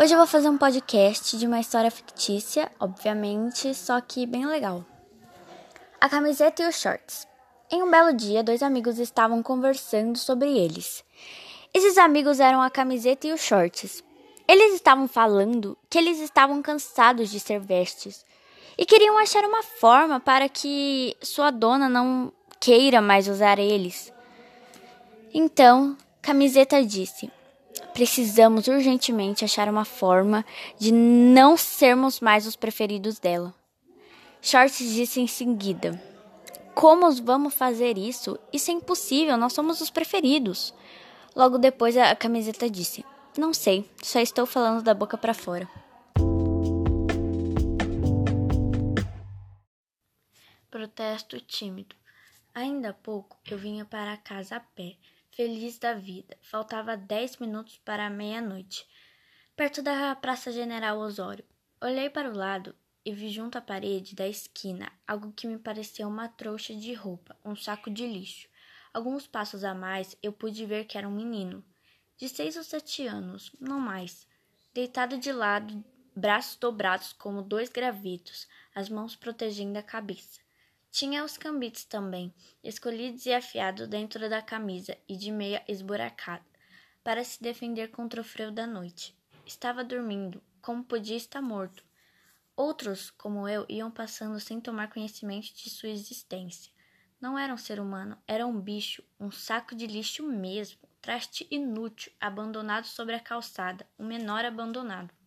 Hoje eu vou fazer um podcast de uma história fictícia, obviamente, só que bem legal. A camiseta e os shorts. Em um belo dia, dois amigos estavam conversando sobre eles. Esses amigos eram a camiseta e os shorts. Eles estavam falando que eles estavam cansados de ser vestes e queriam achar uma forma para que sua dona não queira mais usar eles. Então, Camiseta disse: Precisamos urgentemente achar uma forma de não sermos mais os preferidos dela. Shorts disse em seguida: Como vamos fazer isso? Isso é impossível, nós somos os preferidos. Logo depois a camiseta disse: Não sei, só estou falando da boca para fora. Protesto tímido. Ainda há pouco eu vinha para casa a pé feliz da vida. Faltava dez minutos para a meia-noite. Perto da Praça General Osório. Olhei para o lado e vi junto à parede da esquina algo que me parecia uma trouxa de roupa, um saco de lixo. Alguns passos a mais eu pude ver que era um menino, de seis ou sete anos, não mais, deitado de lado, braços dobrados como dois gravetos, as mãos protegendo a cabeça. Tinha os cambites também, escolhidos e afiados dentro da camisa e de meia esburacada, para se defender contra o frio da noite. Estava dormindo, como podia estar morto. Outros, como eu, iam passando sem tomar conhecimento de sua existência. Não era um ser humano, era um bicho, um saco de lixo mesmo, traste inútil, abandonado sobre a calçada, um menor abandonado.